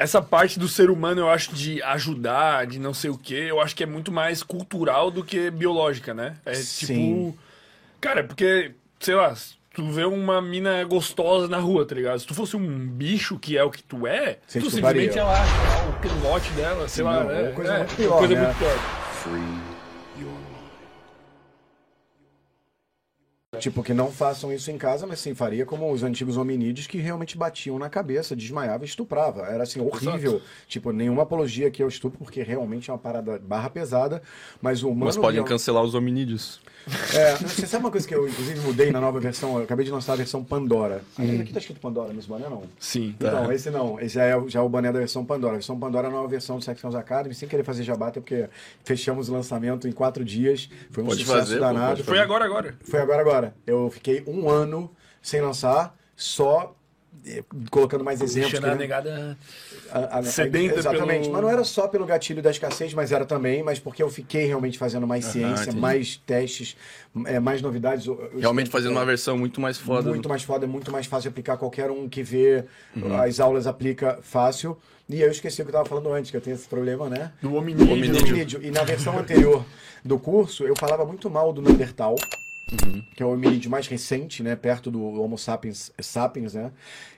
essa parte do ser humano, eu acho, de ajudar, de não sei o quê, eu acho que é muito mais cultural do que biológica, né? É Sim. tipo. Cara, porque, sei lá, tu vê uma mina gostosa na rua, tá ligado? Se tu fosse um bicho que é o que tu é, Você tu simplesmente ia lá, o cangote dela, sei lá. não, é, é coisa é, muito pior, coisa né? muito pior. Free Tipo, que não façam isso em casa, mas sim, faria como os antigos hominídeos que realmente batiam na cabeça, desmaiava e estuprava. Era assim, horrível. Tipo, nenhuma apologia aqui ao estupro, porque realmente é uma parada barra pesada, mas o humano... Mas podem real- cancelar os hominídeos. É, você sabe uma coisa que eu, inclusive, mudei na nova versão? Eu acabei de lançar a versão Pandora. Aqui, aqui tá escrito Pandora nesse boné, não? Sim. Não, esse não. Esse já é, já é o boné da versão Pandora. A versão Pandora é a nova versão do Sex Academy, sem querer fazer jabá, até porque fechamos o lançamento em quatro dias. Foi um Pode sucesso fazer, danado. Foi agora, agora. Foi agora, agora. Eu fiquei um ano sem lançar, só eh, colocando mais exemplos. Deixando a querendo- negada. a- a- sedenta Exatamente. pelo- Mas não era só pelo gatilho da escassez, mas era também, mas porque eu fiquei realmente fazendo mais ciência, entendi. mais testes, eh, mais novidades. Eu- eu- Realmente fazendo uma é, versão muito mais foda. muito mais foda, é muito mais fácil de aplicar. Qualquer um que vê as aulas aplica fácil. E eu esqueci o que eu estava falando antes, que eu tenho esse problema, né? Do hominídeo. Hominídeo. Hominídeo. E na versão anterior do curso, eu falava muito mal do Neandertal, que é o hominídeo mais recente, né? Perto do Homo sapiens, sapiens, né?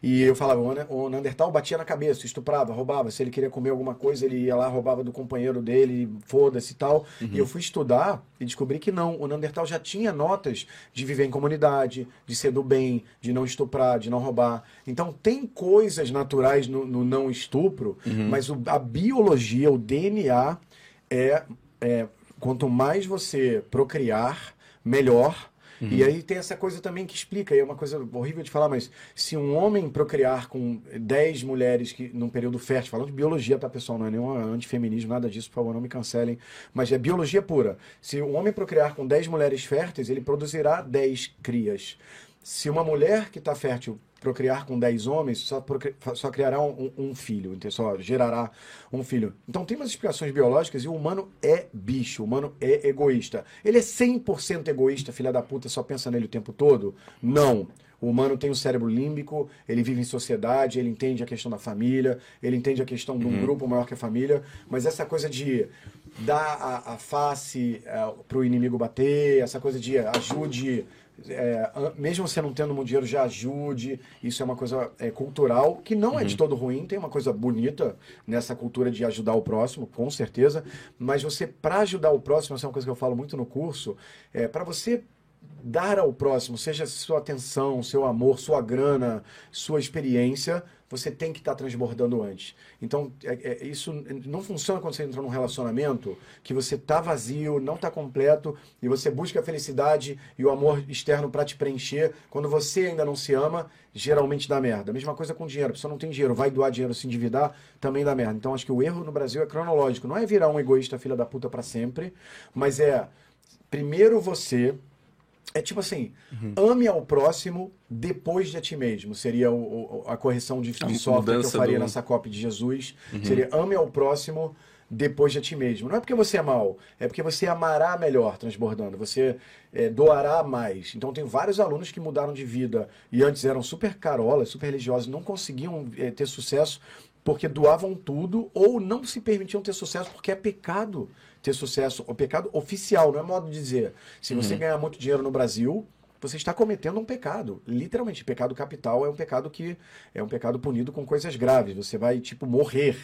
E eu falava, o Ne- o Neandertal batia na cabeça, estuprava, roubava. Se ele queria comer alguma coisa, ele ia lá, roubava do companheiro dele, foda-se e tal. E eu fui estudar e descobri que não. O Neandertal já tinha notas de viver em comunidade, de ser do bem, de não estuprar, de não roubar. Então tem coisas naturais no, no não estupro, mas o- a biologia, o DNA é, é quanto mais você procriar, melhor. E aí tem essa coisa também que explica, e é uma coisa horrível de falar, mas se um homem procriar com 10 mulheres que num período fértil, falando de biologia, tá, pessoal? Não é nenhum antifeminismo, nada disso, por favor, não me cancelem. Mas é biologia pura. Se um homem procriar com 10 mulheres férteis, ele produzirá 10 crias. Se uma mulher que está fértil procriar com 10 homens, só, procri- só criará um, um filho, então só gerará um filho. Então tem umas explicações biológicas e o humano é bicho, o humano é egoísta. Ele é 100% egoísta, filha da puta, só pensa nele o tempo todo? Não. O humano tem um cérebro límbico, ele vive em sociedade, ele entende a questão da família, ele entende a questão de um grupo maior que a família, mas essa coisa de dar a, a face para o inimigo bater, essa coisa de ajude é, mesmo você não tendo muito dinheiro, já ajude. Isso é uma coisa é, cultural, que não é de todo ruim, tem uma coisa bonita nessa cultura de ajudar o próximo, com certeza. Mas você, para ajudar o próximo, essa é uma coisa que eu falo muito no curso, é para você dar ao próximo, seja sua atenção, seu amor, sua grana, sua experiência, você tem que estar transbordando antes. Então, é- é- isso não funciona quando você entra num relacionamento que você tá vazio, não tá completo e você busca a felicidade e o amor externo para te preencher. Quando você ainda não se ama, geralmente dá merda. Mesma coisa com dinheiro. A pessoa não tem dinheiro, vai doar dinheiro, se endividar, também dá merda. Então, acho que o erro no Brasil é cronológico. Não é virar um egoísta filha da puta para sempre, mas é primeiro você é tipo assim, ame ao próximo depois de a ti mesmo. Seria o- o- a correção de, de A software que eu faria do- nessa cópia de Jesus. Seria ame ao próximo depois de a ti mesmo. Não é porque você é mal, é porque você amará melhor transbordando. Você é, doará mais. Então tem vários alunos que mudaram de vida e antes eram super carolas, super religiosos, não conseguiam é, ter sucesso porque doavam tudo ou não se permitiam ter sucesso porque é pecado ter sucesso, o pecado oficial, não é modo de dizer. Se você ganhar muito dinheiro no Brasil, você está cometendo um pecado. Literalmente, pecado capital é um pecado que é um pecado punido com coisas graves. Você vai tipo morrer.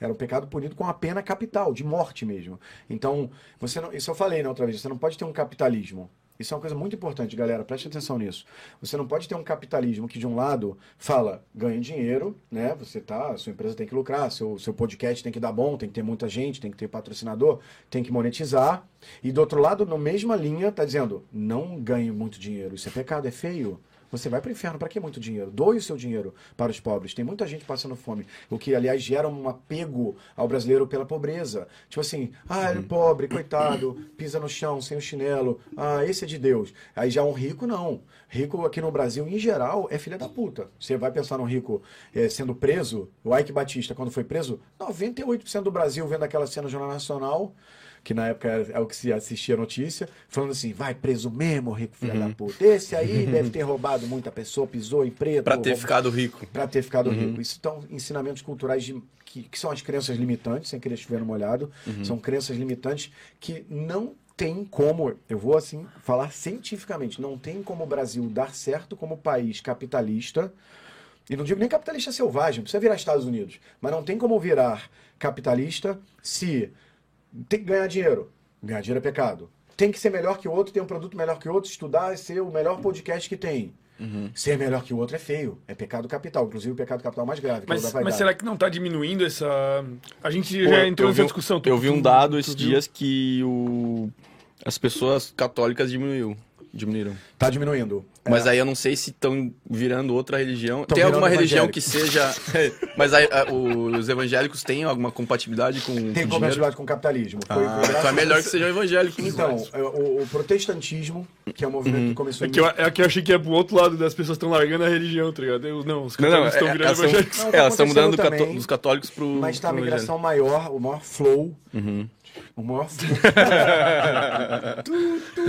Era um pecado punido com a pena capital, de morte mesmo. Então, você não, isso eu falei na outra vez, você não pode ter um capitalismo isso é uma coisa muito importante, galera. Preste atenção nisso. Você não pode ter um capitalismo que, de um lado, fala ganhe dinheiro, né? Você tá, sua empresa tem que lucrar, seu, seu podcast tem que dar bom, tem que ter muita gente, tem que ter patrocinador, tem que monetizar. E do outro lado, na mesma linha, tá dizendo não ganhe muito dinheiro. Isso é pecado, é feio. Você vai para o inferno. Para que muito dinheiro? Doe o seu dinheiro para os pobres. Tem muita gente passando fome. O que, aliás, gera um apego ao brasileiro pela pobreza. Tipo assim, ah, ele é pobre, coitado, pisa no chão sem o chinelo. Ah, esse é de Deus. Aí já um rico, não. Rico aqui no Brasil, em geral, é filha da puta. Você vai pensar num rico eh, sendo preso, o Ike Batista, quando foi preso, 98% do Brasil vendo aquela cena no Jornal Nacional que na época era, é o que se assistia a notícia, falando assim, vai preso mesmo, rico filho da puta. Esse aí deve ter roubado muita pessoa, pisou em preto. Pra ter ficado rico. Pra ter ficado rico. Isso são ensinamentos culturais de- que, que são as crenças limitantes, sem querer chover no molhado. São crenças limitantes que não tem como, eu vou assim falar cientificamente, não tem como o Brasil dar certo como país capitalista. E não digo nem capitalista selvagem, precisa virar Estados Unidos. Mas não tem como virar capitalista se tem que ganhar dinheiro. Ganhar dinheiro é pecado. Tem que ser melhor que o outro, ter um produto melhor que o outro, estudar e ser o melhor podcast que tem. Ser melhor que o outro é feio. É pecado capital. Inclusive o pecado capital mais grave, Mas, mas será que não tá diminuindo essa. A gente Pô, já entrou nessa vi discussão. Tu- Eu vi um dado tu esses dias que o... as pessoas católicas diminuiu. Diminuíram. Tá diminuindo. Mas aí eu não sei se estão virando outra religião. Tão tem alguma religião que seja. Mas aí, a- os evangélicos têm alguma compatibilidade com, com Tem dinheiro? compatibilidade com o capitalismo. Foi- Ah, foi então é melhor que sejam evangélicos. Então, é, o, o protestantismo, que é um movimento que começou É em que, eu, é que eu achei que é pro outro lado das pessoas estão largando a religião, tá ligado? Eu, não, os católicos estão é, virando evangélicos. Não, tá elas estão mudando do acontecendo cató- também. dos católicos pro. Mas tá a migração maior, o maior flow. Uhum. O. Tu, tu.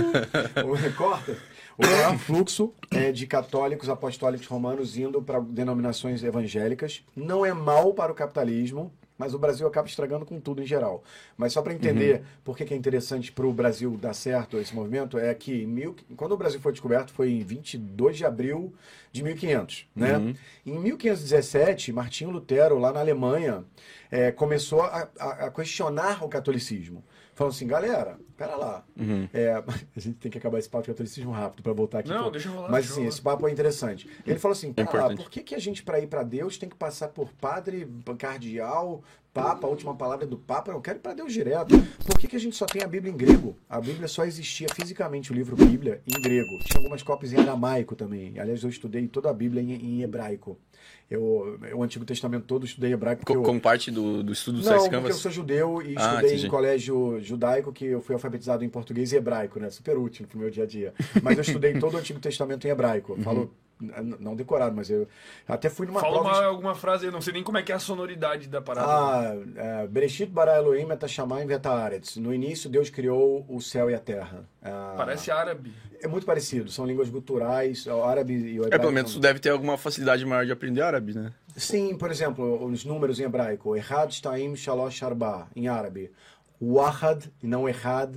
O- Corta. O maior fluxo é de católicos apostólicos romanos indo para denominações evangélicas. Não é mal para o capitalismo, mas o Brasil acaba estragando com tudo em geral. Mas só para entender por que, que é interessante para o Brasil dar certo esse movimento, é que mil, quando o Brasil foi descoberto foi em 22 de abril de 1500. Né? Em 1517, Martinho Lutero, lá na Alemanha, é, começou a, a- a questionar o catolicismo. Falando assim, galera, pera lá. É, a gente tem que acabar esse papo de catolicismo rápido para voltar aqui. Não, pô. deixa rolar, Mas deixa assim, esse papo é interessante. Ele falou assim, pera lá, importante. por que, que a gente, para ir para Deus, tem que passar por padre, cardeal, papa, a última palavra é do papa? Eu quero ir para Deus direto. Por que, que a gente só tem a Bíblia em grego? A Bíblia só existia fisicamente, o livro Bíblia, em grego. Tinha algumas cópias em aramaico também. Aliás, eu estudei toda a Bíblia em, em hebraico. Eu, o Antigo Testamento todo eu estudei hebraico Co- eu, Como parte do, do estudo do não, porque eu Canvas. sou judeu e Ah, estudei entendi. em colégio judaico, que eu fui alfabetizado em português e hebraico, né? Super útil pro meu dia a dia. Mas eu estudei todo o Antigo Testamento em hebraico. Uhum. Eu Falo, não decorado, mas eu até fui numa Fala prova... uma, alguma frase, eu não sei nem como é que é a sonoridade da parada. Ah, é, Bereshit bara Elohim et hashamayim vet haaretz. No início, Deus criou o céu e a terra. Ah, Parece árabe. É muito parecido, são línguas guturais, o árabe e o É, hebraico. pelo menos tu deve ter alguma facilidade maior de aprender árabe, né? Sim, por exemplo, os números em hebraico. Errad, Shtaim, Shalosh, Arba, em árabe. Wahad, e não Errad.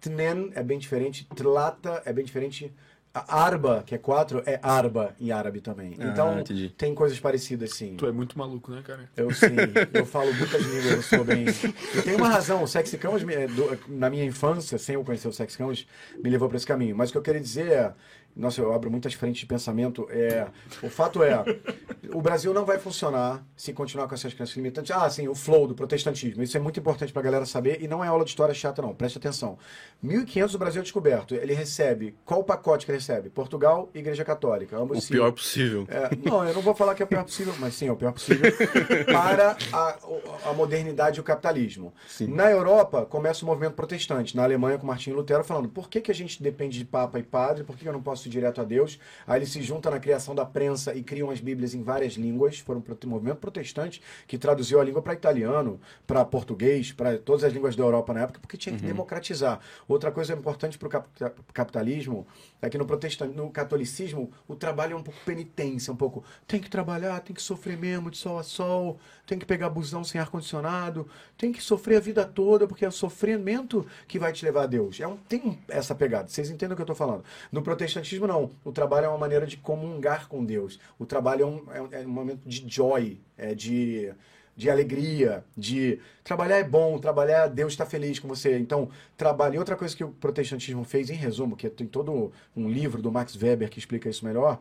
Tnen é bem diferente. Tlata é bem diferente. Arba, que é quatro, é Arba em árabe também. Ah, Então, entendi. tem coisas parecidas, sim. Tu é muito maluco, né, cara? Eu sim, eu falo muitas línguas, eu sou bem. E tem uma razão, o Sexy é, na minha infância, sem eu conhecer o Sexy me levou para esse caminho. Mas o que eu queria dizer é. Nossa, eu abro muitas frentes de pensamento. É, o fato é, o Brasil não vai funcionar se continuar com essas crenças limitantes. Ah, sim, o flow do protestantismo. Isso é muito importante para a galera saber e não é aula de história chata, não. Preste atenção. 1500 o Brasil é descoberto. Ele recebe. Qual o pacote que ele recebe? Portugal e Igreja Católica. Ambos O se- pior possível. é, não, eu não vou falar que é o pior possível, mas sim, é o pior possível para a, a modernidade e o capitalismo. Na Europa, começa o movimento protestante. Na Alemanha, com Martinho Lutero falando por que, que a gente depende de papa e padre, por que, que eu não posso ir direto a Deus? Aí ele se junta na criação da prensa e criam as bíblias em várias línguas. Foram um movimento protestante que traduziu a língua para italiano, para português, para todas as línguas da Europa na época, porque tinha que democratizar. Outra coisa importante para o capitalismo é que no protestantismo, no catolicismo, o trabalho é um pouco penitência, um pouco tem que trabalhar, tem que sofrer mesmo de sol a sol, tem que pegar busão sem ar-condicionado, tem que sofrer a vida toda, porque é o sofrimento que vai te levar a Deus. É um, tem essa pegada, vocês entendem o que eu estou falando. No não. O trabalho é uma maneira de comungar com Deus. O trabalho é um, é um- é um momento de joy, é de de alegria, de trabalhar é bom, trabalhar, Deus está feliz com você. Então, trabalhe. Outra coisa que o protestantismo fez, em resumo, que tem todo um livro do Max Weber que explica isso melhor,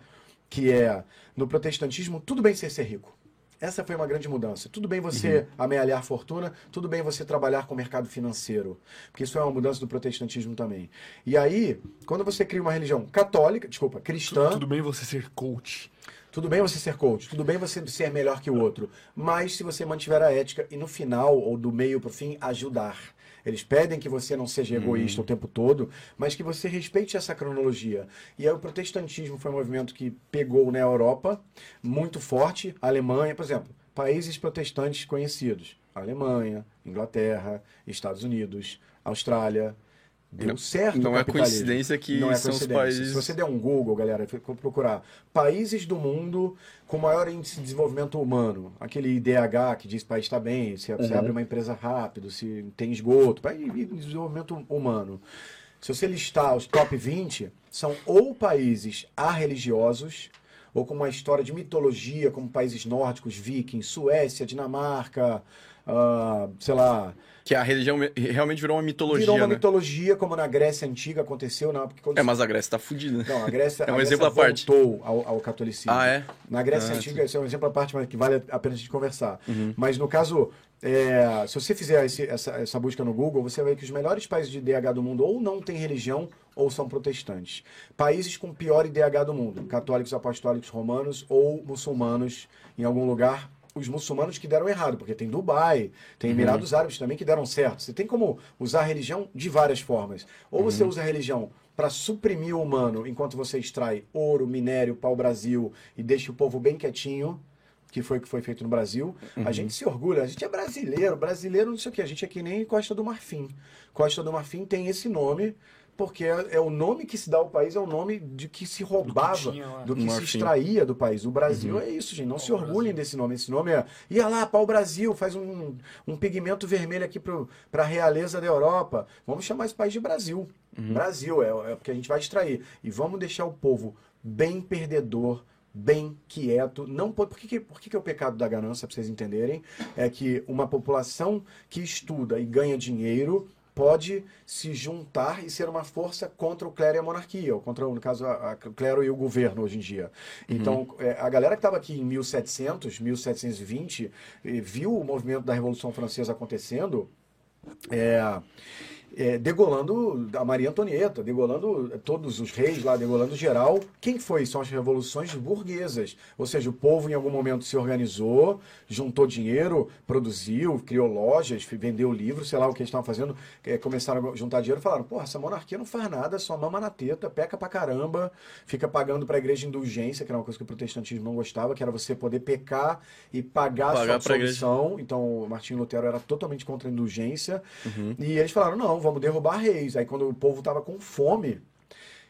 que é, no protestantismo, tudo bem ser ser rico. Essa foi uma grande mudança. Tudo bem você amealhar fortuna, tudo bem você trabalhar com o mercado financeiro. Porque isso é uma mudança do protestantismo também. E aí, quando você cria uma religião católica, desculpa, cristã, Tudo bem você ser coach. tudo bem você ser coach, tudo bem você ser melhor que o outro, mas se você mantiver a ética e no final, ou do meio pro fim, ajudar. Eles pedem que você não seja egoísta o tempo todo, mas que você respeite essa cronologia. E aí o protestantismo foi um movimento que pegou na Europa, muito forte. A Alemanha, por exemplo, países protestantes conhecidos: Alemanha, Inglaterra, Estados Unidos, Austrália. Deu Não- certo. não é coincidência que não é são os coincidência. países- Se você der um Google, galera, procurar países do mundo com maior índice de desenvolvimento humano, aquele IDH que diz que o país está bem, se você abre uma empresa rápido, se tem esgoto, país de desenvolvimento humano. Se você listar os top 20, são ou países arreligiosos, ou com uma história de mitologia, como países nórdicos, vikings, Suécia, Dinamarca, ah, sei lá, Que a religião me- realmente virou uma mitologia, virou uma né? mitologia, como na Grécia Antiga aconteceu, não, porque quando É, mas a Grécia tá fudida. não, a Grécia, É um a Grécia exemplo à parte. voltou ao, ao catolicismo. Ah, é? Na Grécia Ah, Antiga, esse é um exemplo à parte, mas que vale a pena a gente conversar. Uhum. Mas no caso, é, se você fizer esse- essa, essa busca no Google, você vai ver que os melhores países de IDH do mundo ou não têm religião ou são protestantes. Países com pior IDH do mundo, católicos apostólicos romanos ou muçulmanos em algum lugar. Os muçulmanos que deram errado, porque tem Dubai, tem Emirados Árabes também que deram certo. Você tem como usar a religião de várias formas. Ou você usa a religião para suprimir o humano enquanto você extrai ouro, minério, pau-brasil e deixa o povo bem quietinho, que foi o que foi feito no Brasil. A gente se orgulha, a gente é brasileiro, brasileiro não sei o que, a gente é que nem Costa do Marfim. Costa do Marfim tem esse nome porque é, é o nome que se dá ao país, é o nome de que se roubava, tinha lá. do que, se extraía do país. O Brasil é isso, gente. Não se orgulhem desse nome. Esse nome é. Ia lá, pau Brasil, faz um, um pigmento vermelho aqui para a realeza da Europa. Vamos chamar esse país de Brasil. Brasil, é, é porque a gente vai extrair. E vamos deixar o povo bem perdedor, bem quieto. Não pode, por que, que- por que, que é o pecado da ganância, para vocês entenderem? É que uma população que estuda e ganha dinheiro pode se juntar e ser uma força contra o clero e a monarquia, ou contra, no caso, a, a- o clero e o governo hoje em dia. Então, é, a galera que estava aqui em 1700, 1720, e viu o movimento da Revolução Francesa acontecendo, é, é, degolando a Maria Antonieta, degolando todos os reis lá, degolando geral. Quem foi? São as revoluções burguesas. Ou seja, o povo em algum momento se organizou, juntou dinheiro, produziu, criou lojas, vendeu livros, sei lá o que eles estavam fazendo. é, começaram a juntar dinheiro e falaram: porra, essa monarquia não faz nada, só mama na teta, peca pra caramba, fica pagando pra igreja indulgência, que era uma coisa que o protestantismo não gostava, que era você poder pecar e pagar, Pagar a sua absolvição. Então, o Martinho Lutero era totalmente contra a indulgência. Uhum. E eles falaram: não, vamos derrubar reis. Aí, quando o povo estava com fome,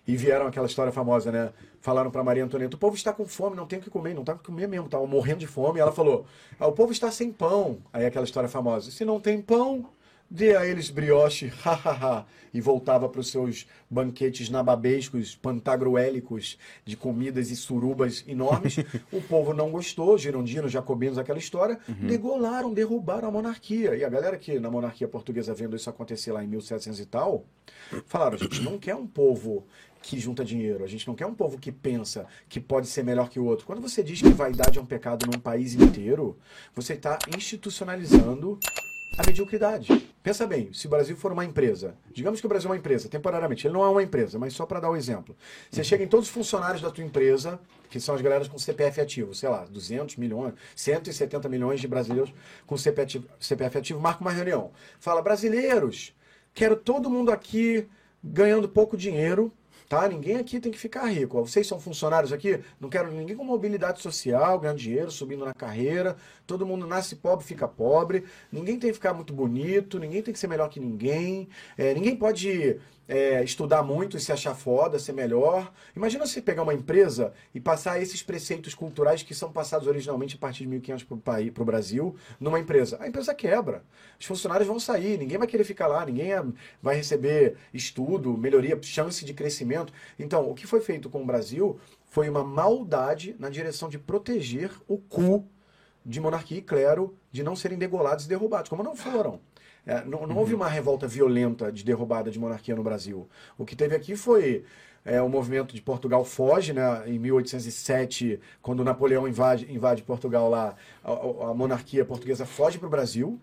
e vieram aquela história famosa, né? Falaram para Maria Antonieta: o povo está com fome, não tem o que comer, não tá o que comer mesmo, estavam morrendo de fome. E ela falou: ah, o povo está sem pão. Aí, aquela história famosa: se não tem pão. Dê a eles brioche, hahaha, e voltava para os seus banquetes nababescos, pantagruélicos, de comidas e surubas enormes. o povo não gostou, girondinos, jacobinos, aquela história, degolaram, derrubaram a monarquia. E a galera que na monarquia portuguesa vendo isso acontecer lá em 1700 e tal, falaram: a gente não quer um povo que junta dinheiro, a gente não quer um povo que pensa que pode ser melhor que o outro. Quando você diz que vaidade é um pecado num país inteiro, você está institucionalizando a mediocridade. Pensa bem, se o Brasil for uma empresa, digamos que o Brasil é uma empresa, temporariamente, ele não é uma empresa, mas só para dar um exemplo. Você chega em todos os funcionários da tua empresa, que são as galeras com CPF ativo, sei lá, 200 milhões, 170 milhões de brasileiros com CPF ativo, CPF ativo marca uma reunião. Fala, brasileiros, quero todo mundo aqui ganhando pouco dinheiro, tá? Ninguém aqui tem que ficar rico. Vocês são funcionários aqui, não quero ninguém com mobilidade social, ganhando dinheiro, subindo na carreira. Todo mundo nasce pobre, fica pobre. Ninguém tem que ficar muito bonito, ninguém tem que ser melhor que ninguém. É, ninguém pode é, estudar muito e se achar foda, ser melhor. Imagina você pegar uma empresa e passar esses preceitos culturais que são passados originalmente a partir de 1500 para o Brasil numa empresa. A empresa quebra. Os funcionários vão sair, ninguém vai querer ficar lá, ninguém é- vai receber estudo, melhoria, chance de crescimento. Então, o que foi feito com o Brasil foi uma maldade na direção de proteger o cu de monarquia e clero de não serem degolados e derrubados, como não foram. É, não, não houve uma revolta violenta de derrubada de monarquia no Brasil. O que teve aqui foi é, o movimento de Portugal foge, né, em 1807, quando Napoleão invade, invade Portugal lá, a- a monarquia portuguesa foge para o Brasil.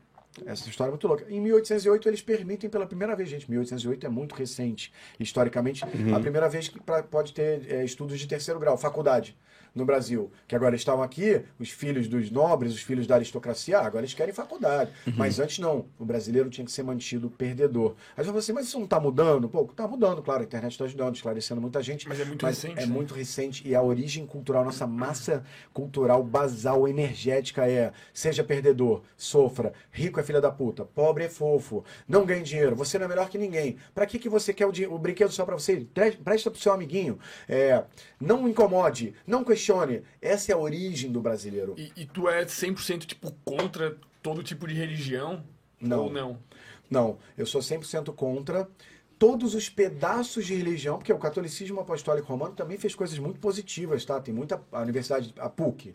Essa história é muito louca. Em 1808 eles permitem pela primeira vez, gente, 1808 é muito recente, historicamente, a primeira vez que pra- pode ter é, estudos de terceiro grau, faculdade. no Brasil, que agora estavam aqui, os filhos dos nobres, os filhos da aristocracia, ah, agora eles querem faculdade. Mas antes não, o brasileiro tinha que ser mantido perdedor. Aí você assim, mas isso não está mudando? Pô, está mudando, claro, a internet está ajudando, esclarecendo muita gente. Mas é muito recente, É né? muito recente e a origem cultural, nossa massa cultural basal, energética é seja perdedor, sofra, rico é filha da puta, pobre é fofo, não ganhe dinheiro, você não é melhor que ninguém. Pra que, que você quer o, o brinquedo só pra você? Presta pro seu amiguinho. É, não incomode, não questione. Essa é a origem do brasileiro. E, e tu é 100% tipo contra todo tipo de religião? Não. Ou não? Não, eu sou 100% contra todos os pedaços de religião, porque o catolicismo apostólico romano também fez coisas muito positivas, tá? Tem muita a universidade, a PUC.